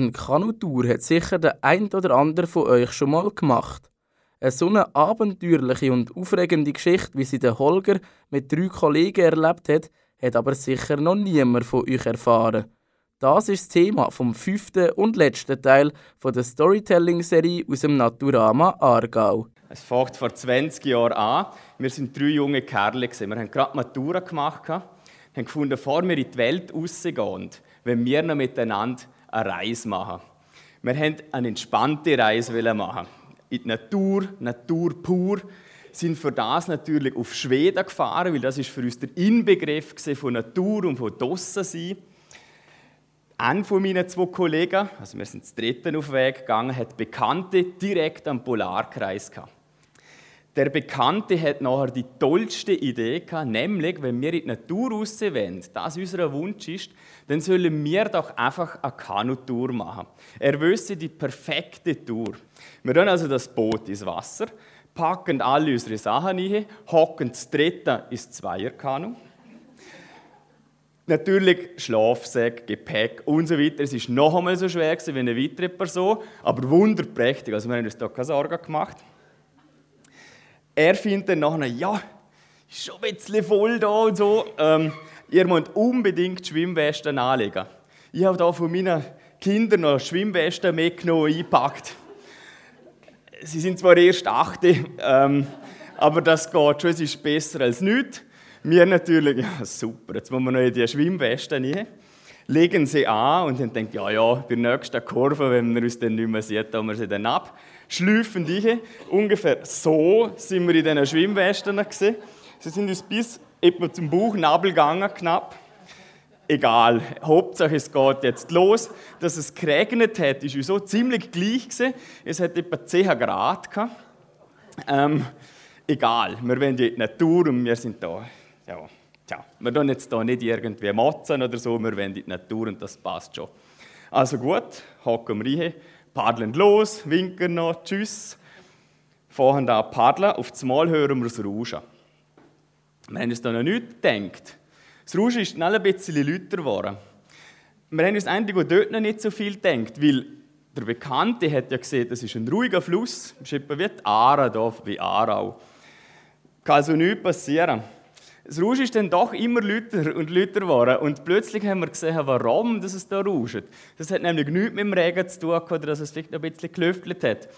Eine Kanutour hat sicher der ein oder andere von euch schon mal gemacht. Eine so eine abenteuerliche und aufregende Geschichte, wie sie der Holger mit drei Kollegen erlebt hat, hat aber sicher noch niemand von euch erfahren. Das ist das Thema vom fünften und letzten Teil von der Storytelling-Serie aus dem Naturama Aargau. Es fängt vor 20 Jahren an. Wir sind drei junge Kerle. Wir haben gerade Matura gemacht, haben gefunden, bevor wir in die Welt rausgehen, wenn wir noch miteinander eine Reise machen. Wir wollten eine entspannte Reise machen. In die Natur, Natur pur. Sind für das natürlich auf Schweden gefahren, weil das ist für uns der Inbegriff von Natur und von draussen sein. Einer von meinen zwei Kollegen, also wir sind das dritten auf den Weg gegangen, hat Bekannte direkt am Polarkreis gehabt. Der Bekannte hat nachher die tollste Idee gehabt, nämlich, wenn wir in die Natur raus wollen, das unser Wunsch ist, dann sollen wir doch einfach eine Kanutour machen. Er wüsste die perfekte Tour. Wir gehen also das Boot ins Wasser, packen alle unsere Sachen rein, hocken das dritte ins Zweierkanu. Natürlich Schlafsack, Gepäck und so weiter. Es war noch einmal so schwer wie eine weitere Person, aber wunderprächtig. Also wir haben uns da keine Sorgen gemacht. Er findet dann nachher, ja, ist schon ein bisschen voll da und so. Ähm, ihr müsst unbedingt Schwimmwesten anlegen. Ich habe da von meinen Kindern noch Schwimmwesten mitgenommen, eingepackt. Sie sind zwar erst achte, ähm, aber das geht schon, es ist besser als nichts. Wir natürlich, ja super, jetzt wollen wir noch in die Schwimmwesten rein. Legen sie an und dann denkt, ja, ja, bei der nächsten Kurve, wenn man uns dann nicht mehr sieht, tun wir sie dann ab. Schlüpfen die. Ungefähr so sind wir in diesen Schwimmwesten gesehen. Sie sind uns bis etwa zum Bauchnabel gegangen, knapp. Egal, Hauptsache es geht jetzt los. Dass es geregnet hat, ist uns so ziemlich gleich gewesen. Es hat etwa 10 Grad. Ähm, egal, wir wollen in die Natur und wir sind da. Ja, tja, wir tun jetzt da nicht irgendwie motzen oder so, wir wollen in die Natur und das passt schon. Also gut, hocken wir rein, paddeln los, winken noch, tschüss. Fahren da paddeln, auf das Mal hören wir das Rauschen. Wir haben uns da noch nicht gedacht. Das Rauschen ist schnell ein bisschen lauter geworden. Wir haben uns eigentlich dort noch nicht so viel gedacht, weil der Bekannte hat ja gesehen, das ist ein ruhiger Fluss, das ist etwa wie die Aare hier, wie Aarau. Kann also nichts passieren. Das Rauschen ist dann doch immer lauter und lauter geworden. Und plötzlich haben wir gesehen, warum das es da rauscht. Das hat nämlich nichts mit dem Regen zu tun, oder dass es vielleicht noch ein bisschen gelüftelt hat.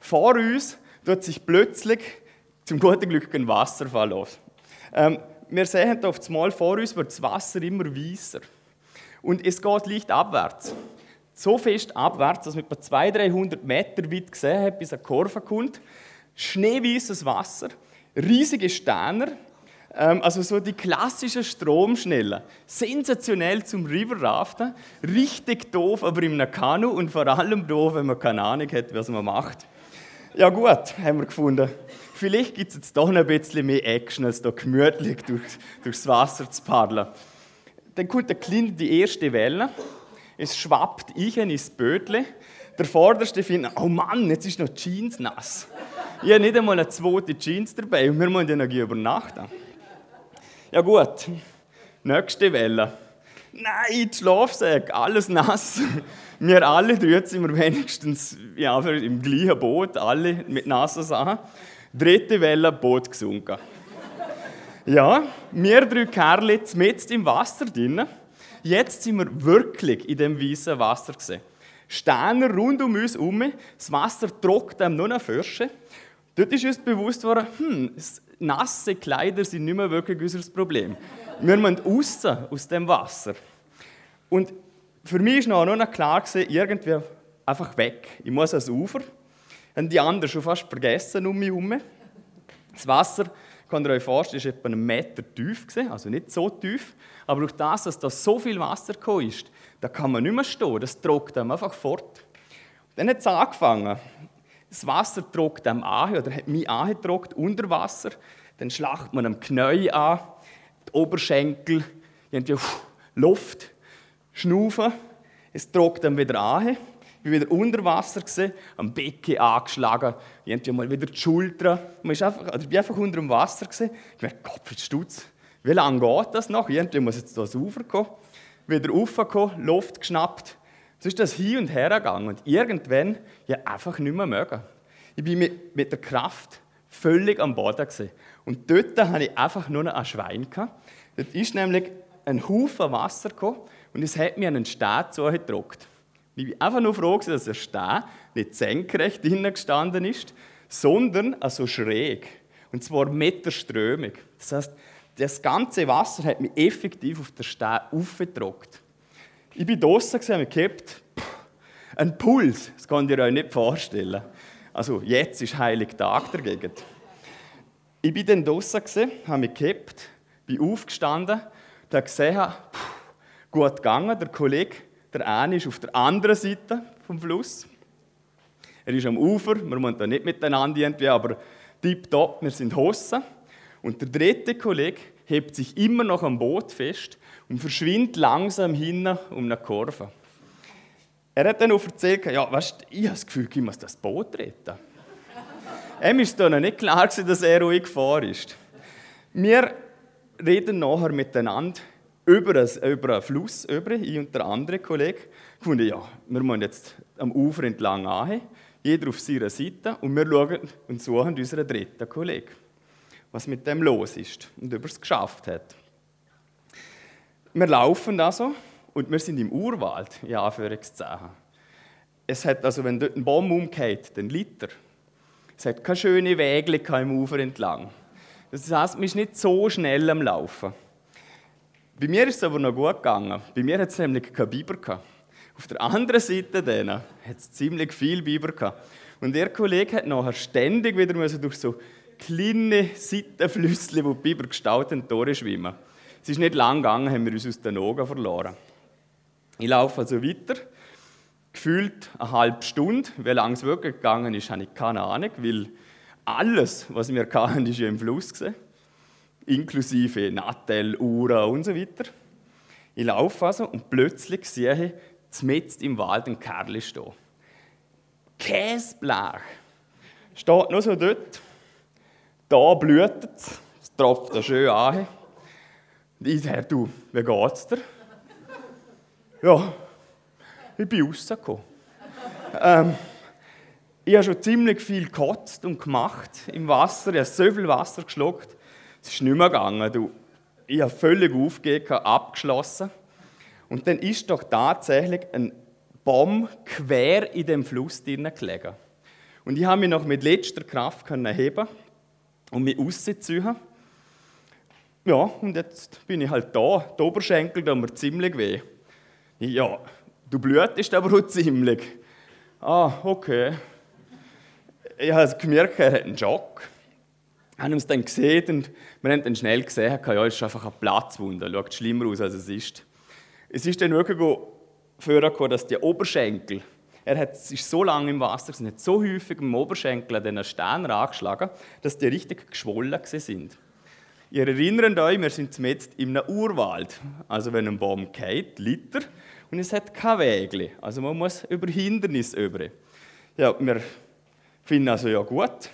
Vor uns tut sich plötzlich zum guten Glück ein Wasserfall los. Ähm, wir sehen auf das Mal vor uns wird das Wasser immer weißer. Und es geht leicht abwärts. So fest abwärts, dass man etwa 200, 300 Meter weit gesehen hat, bis eine Kurve kommt. Schneeweißes Wasser, riesige Steine, ähm, also so die klassischen Stromschnellen. Sensationell zum Riverraften, richtig doof, aber im Kanu und vor allem doof, wenn man keine Ahnung hat, was man macht. Ja gut, haben wir gefunden. Vielleicht gibt es jetzt doch noch ein bisschen mehr Action, als da gemütlich durch, durchs Wasser zu paddeln. Dann kommt der Kleine die erste Welle. Es schwappt ich ins Bötle. Der Vorderste findet, oh Mann, jetzt ist noch die Jeans nass. Ich habe nicht einmal eine zweite Jeans dabei und wir müssen ja noch übernachten. Ja gut, nächste Welle. Nein, die Schlafsack, alles nass. Wir alle drei sind wir wenigstens ja, im gleichen Boot, alle mit nassen Sachen. Dritte Welle, Boot gesunken. Ja, wir drei Kerle mit im Wasser drin. Jetzt sind wir wirklich in dem weißen Wasser gesehen. Steine rund um uns herum, das Wasser trocknet einem nur noch Fürsche. Dort ist uns bewusst worden, hm, nasse Kleider sind nicht mehr wirklich unser Problem. Wir müssen raus aus dem Wasser. Und für mich war noch, noch klar, irgendwie einfach weg. Ich muss ans Ufer. Haben die anderen schon fast vergessen um mich herum. Das Wasser, könnt ihr euch vorstellen, war etwa einen Meter tief, also nicht so tief. Aber durch das, dass da so viel Wasser gekommen ist, da kann man nicht mehr stehen. Das trocknet einem einfach fort. Dann hat es angefangen. Das Wasser trocknet einem an, oder hat mich angetrocknet unter Wasser. Dann schlacht man am Knie an, die Oberschenkel, irgendwie Luft, schnaufen. Es trocknet dann wieder an. Ich bin wieder unter Wasser, am Becken angeschlagen, irgendwie mal wieder die Schulter. Man ist einfach, also ich bin einfach unter dem Wasser. Gewesen. Ich dachte, Gott, Stutz, wie lange geht das noch? Irgendwie muss jetzt da Ufer kommen. Wieder raufgekommen, Luft geschnappt, So ist das hin und her gegangen und irgendwann ja einfach nicht mehr mögen. Ich bin mit, mit der Kraft völlig am Boden gewesen. Und dort hatte ich einfach nur noch ein Schwein. Gehabt. Dort ist nämlich ein Haufen Wasser gekommen und es hat mir einen Stein zugedruckt. Ich bin einfach nur froh, dass der Stein nicht senkrecht drinnen gestanden ist, sondern also schräg. Und zwar meterströmig. Das heißt, das ganze Wasser hat mich effektiv auf den Stein aufgedruckt. Ich bin draußen habe gehabt, ein Puls, das könnt ihr euch nicht vorstellen. Also jetzt ist Heiligtag dagegen. Ich bin dann draußen, habe mich gehabt, bin aufgestanden, da gesehen, gut gegangen, der Kollege, der eine ist auf der anderen Seite vom Fluss. Er ist am Ufer, wir müssen da nicht miteinander irgendwie, aber tipptopp, wir sind Hossen. Und der dritte Kollege hebt sich immer noch am Boot fest und verschwindet langsam hin um eine Kurve. Er hat dann auch erzählt, ja, weißt, ich habe das Gefühl, ich muss das Boot retten. Ihm ist noch nicht klar, dass er ruhig gefahren ist. Wir reden nachher miteinander über, ein, über einen Fluss, über, ich und der andere Kollege. Ich fand, ja, wir müssen jetzt am Ufer entlang an, jeder auf seiner Seite, und wir schauen und suchen unseren dritten Kollegen, was mit dem los ist und ob er es geschafft hat. Wir laufen also und wir sind im Urwald, in Anführungszeichen. Es hat also, wenn dort ein Baum umgeht, dann liegt er. Es hat keine schönen Wege im Ufer entlang. Das heißt, man ist nicht so schnell am Laufen. Bei mir ist es aber noch gut gegangen. Bei mir hat es nämlich keine Biber gehabt. Auf der anderen Seite denen hat es ziemlich viel Biber gehabt. Und der Kollege hat nachher ständig wieder durch so kleine Seitenflüsse, wo die Biber gestaut haben, durchschwimmen. Es ist nicht lang gegangen, haben wir uns aus den Augen verloren. Ich laufe also weiter gefühlt eine halbe Stunde. Wie lange es wirklich gegangen ist, habe ich keine Ahnung, weil alles, was wir hatten, ja im Fluss gewesen. inklusive Nattel, Ura und so weiter. Ich laufe also und plötzlich sehe ich mitten im Wald ein Kerl stehen. Käseblech. Steht noch so dort. Da blüht es. Es tropft schön an. Ich sage, du, wie geht's dir? Ja, ich bin rausgekommen. ähm, ich habe schon ziemlich viel gekotzt und gemacht im Wasser. Ich habe so viel Wasser geschluckt. Es ist nicht mehr gegangen. Du, ich habe völlig aufgegeben, abgeschlossen. Und dann ist doch tatsächlich ein Baum quer in dem Fluss drinnen gelegen. Und ich habe mich noch mit letzter Kraft heben und mich rausziehen. Ja, und jetzt bin ich halt da. Die Oberschenkel tun mir ziemlich weh. Ja, Du blühtest aber auch ziemlich. Ah, okay. Ich habe gemerkt, er hat einen Schock. Wir haben uns dann gesehen und wir haben dann schnell gesehen, ja, es ist einfach eine Platzwunde. Schaut schlimmer aus, als es ist. Es ist dann wirklich vorgekommen, dass die Oberschenkel, er hat, ist so lange im Wasser, und hat so häufig im Oberschenkel an diesen Steinen angeschlagen, dass die richtig geschwollen sind. Ihr erinnert euch, wir sind jetzt in einem Urwald. Also wenn ein Baum geht, liegt er und es hat kein Wege. Also man muss über Hindernisse über. Ja, wir finden also, ja gut,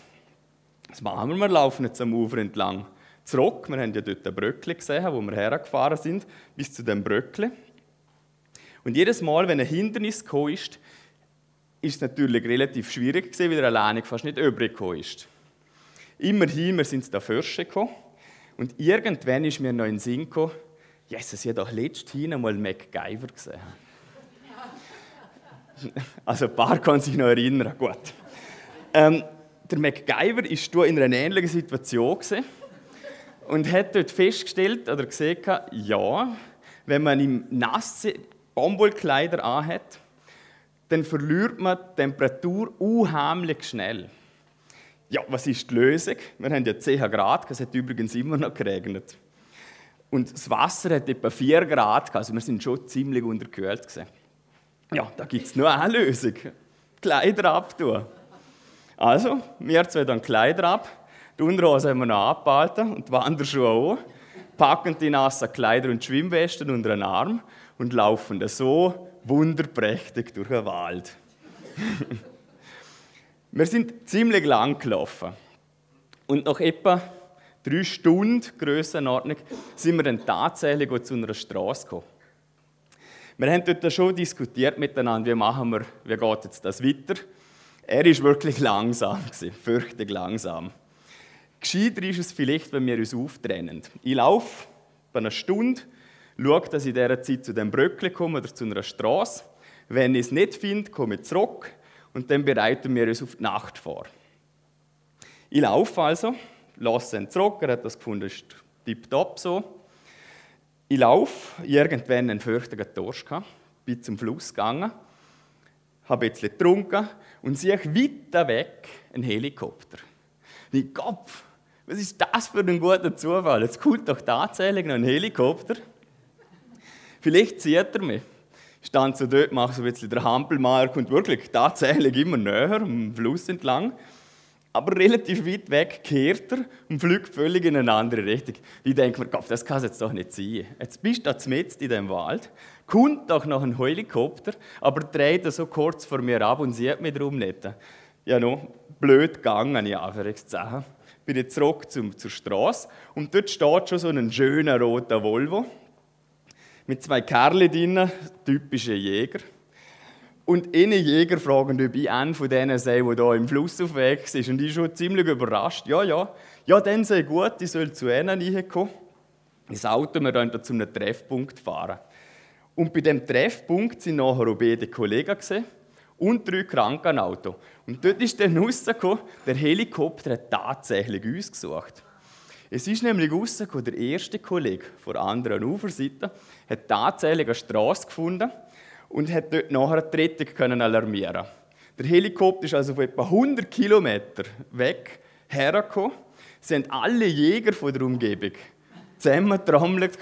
was machen wir? Wir laufen jetzt am Ufer entlang zurück. Wir haben ja dort ein Bröckli gesehen, wo wir hergefahren sind, bis zu dem Bröckli. Und jedes Mal, wenn ein Hindernis gekommen ist, ist es natürlich relativ schwierig gewesen, weil er alleine fast nicht übrig ist. Immerhin, wir sind da Fürsche gekommen. Und irgendwann ist mir noch in den Sinn gekommen, Jesus, ich habe doch letztens einmal MacGyver gesehen. Also ein paar können sich noch erinnern. Gut. Ähm, der MacGyver war in einer ähnlichen Situation und hat dort festgestellt oder gesehen, ja, wenn man im nasse Baumwollkleider anhat, dann verliert man die Temperatur unheimlich schnell. Ja, was ist die Lösung? Wir haben ja 10 Grad, es hat übrigens immer noch geregnet. Und das Wasser hat etwa 4 Grad, also wir sind schon ziemlich unterkühlt. Ja, da gibt es nur eine Lösung. Kleider abtun. Also, wir zwei dann Kleider ab, die Unterhose haben wir noch abgehalten und die Wanderschuhe auch, packen die nassen Kleider und Schwimmwesten unter den Arm und laufen da so wunderprächtig durch den Wald. wir sind ziemlich lang gelaufen. Und nach etwa drei Stunden Grössenordnung sind wir dann tatsächlich zu einer Straße gekommen. Wir haben dort schon diskutiert miteinander, wie machen wir, wie geht jetzt das weiter. Er ist wirklich langsam, fürchtig langsam. Gescheiter ist es vielleicht, wenn wir uns auftrennen. Ich laufe bei einer Stunde, schaue, dass ich in dieser Zeit zu dem Bröckchen komme oder zu einer Straße. Wenn ich es nicht finde, komme ich zurück und dann bereiten wir uns auf die Nacht vor. Ich laufe also, lasse ihn zurück, er hat das gefunden, ist tipptopp so. Ich laufe, irgendwann einen fürchtigen Durst gehabt, bin zum Fluss gegangen, habe ein bisschen getrunken und sehe weiter weg einen Helikopter. Ich Kopf, was ist das für ein guter Zufall? Jetzt kommt doch tatsächlich noch ein Helikopter. Vielleicht sieht er mich. Stand so dort, mache so ein bisschen den Hampelmark und wirklich tatsächlich immer näher am Fluss entlang. Aber relativ weit weg kehrt er und fliegt völlig in eine andere Richtung. Ich denke mir, Gott, das kann es jetzt doch nicht sein. Jetzt bist du mitten in dem Wald, kommt doch noch ein Helikopter, aber dreht er so kurz vor mir ab und sieht mich darum nicht. Ja, noch blöd gegangen, in Anführungszeichen bin ich zurück zum, zur Straße und dort steht schon so ein schöner roter Volvo mit zwei Kerlen drin, typische Jäger. Und eine Jäger fragen, ob ich einen von denen sei, der hier im Fluss aufwegs ist. Und ich schon ziemlich überrascht. Ja, ja, ja, dann sei gut, ich soll zu ihnen reinkommen. Das Auto, wir dann zu einem Treffpunkt fahren. Und bei dem Treffpunkt sind nachher auch beide Kollegen gesehen und drei Krankenauto. Und dort ist dann rausgekommen, der Helikopter hat tatsächlich uns gesucht. Es ist nämlich rausgekommen, der erste Kollege von der anderen Uferseite hat tatsächlich eine Straße gefunden und hat dort nachher die Rettung können alarmieren Der Helikopter ist also von etwa 100 Kilometer weg hergekommen. Sie haben alle Jäger von der Umgebung zusammengetrommelt,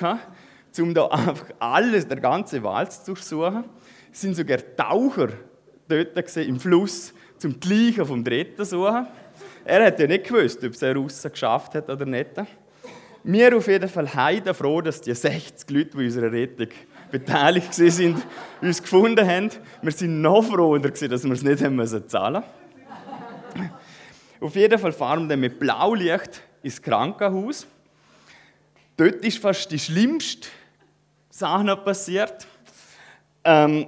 um da einfach alles, der ganze Wald zu durchsuchen. Es sind sogar Taucher dort im Fluss, zum Gleichen vom Dritten suchen. Er hat ja nicht gewusst, ob es er raus geschafft hat oder nicht. Wir auf jeden Fall heide froh, dass die 60 Leute, die in unserer Rettung beteiligt sind, uns gefunden haben. Wir sind noch froher, dass wir es nicht haben zahlen mussten. Auf jeden Fall fahren wir dann mit Blaulicht ins Krankenhaus. Dort ist fast die schlimmste Sache passiert. Ähm,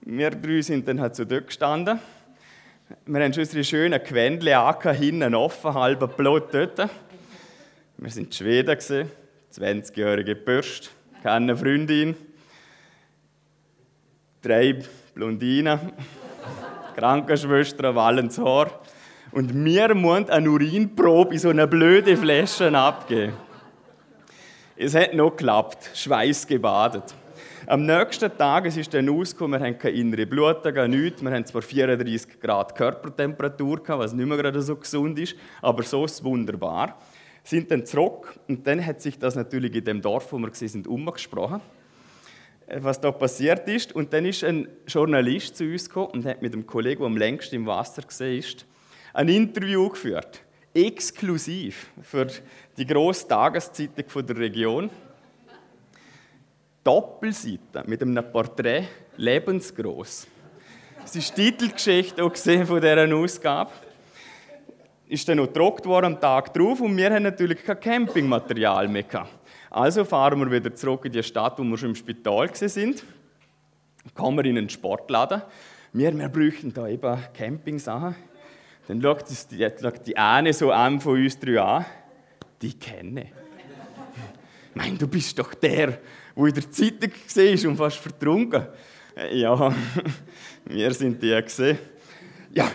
wir drei sind dann halt so dort gestanden. Wir haben schon unsere schönen Acker hinten offen, halber Blut dort. Wir waren in Schweden, 20-jährige Bürst, keine Freundin, drei Blondinen, Krankenschwestern, wallens Haar. Und wir mussten eine Urinprobe in so eine blöde Flasche abgeben. Es hat noch geklappt, schweißgebadet. Am nächsten Tag, es ist dann ausgekommen, wir haben keine innere Blutung, nichts. Wir haben zwar 34 Grad Körpertemperatur, was nicht mehr gerade so gesund ist, aber so ist es wunderbar. Sind dann zurück und dann hat sich das natürlich in dem Dorf, wo wir sind, umgesprochen, äh, was da passiert ist. Und dann ist ein Journalist zu uns gekommen und hat mit dem Kollegen, der am längsten im Wasser ist, ein Interview geführt. Exklusiv für die grosse Tageszeitung der Region. Doppelseite mit einem Porträt lebensgroß. Das ist die Titelgeschichte von dieser Ausgabe. Ist dann noch gedruckt worden am Tag drauf und wir haben natürlich kein Campingmaterial mehr gehabt. Also fahren wir wieder zurück in die Stadt, wo wir schon im Spital sind. Kommen wir in einen Sportladen. Wir, wir bräuchten da eben Campingsachen. Dann schaut die, die eine so an von uns drei an. Die kenne. Mein, du bist doch der, wo in der Zeitung war und fast vertrunken. Ja, wir sind die gesehen. Ja,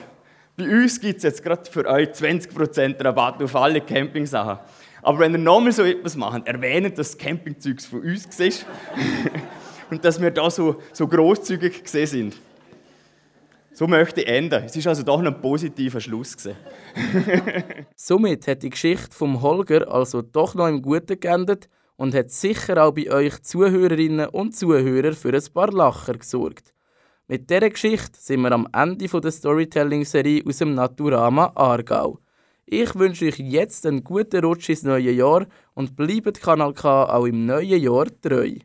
bei uns gibt es jetzt gerade für euch 20% Rabatt auf alle Campingsachen. Aber wenn ihr nochmal so etwas macht, erwähnt, dass das Campingzeug von uns war und dass wir da so, so großzügig gesehen sind. So möchte ich enden. Es ist also doch ein positiver Schluss. Somit hat die Geschichte vom Holger also doch noch im Guten geendet und hat sicher auch bei euch Zuhörerinnen und Zuhörer für ein paar Lacher gesorgt. Mit dieser Geschichte sind wir am Ende der Storytelling-Serie aus dem Naturama Aargau. Ich wünsche euch jetzt einen guten Rutsch ins neue Jahr und bleibt Kanal K auch im neuen Jahr treu.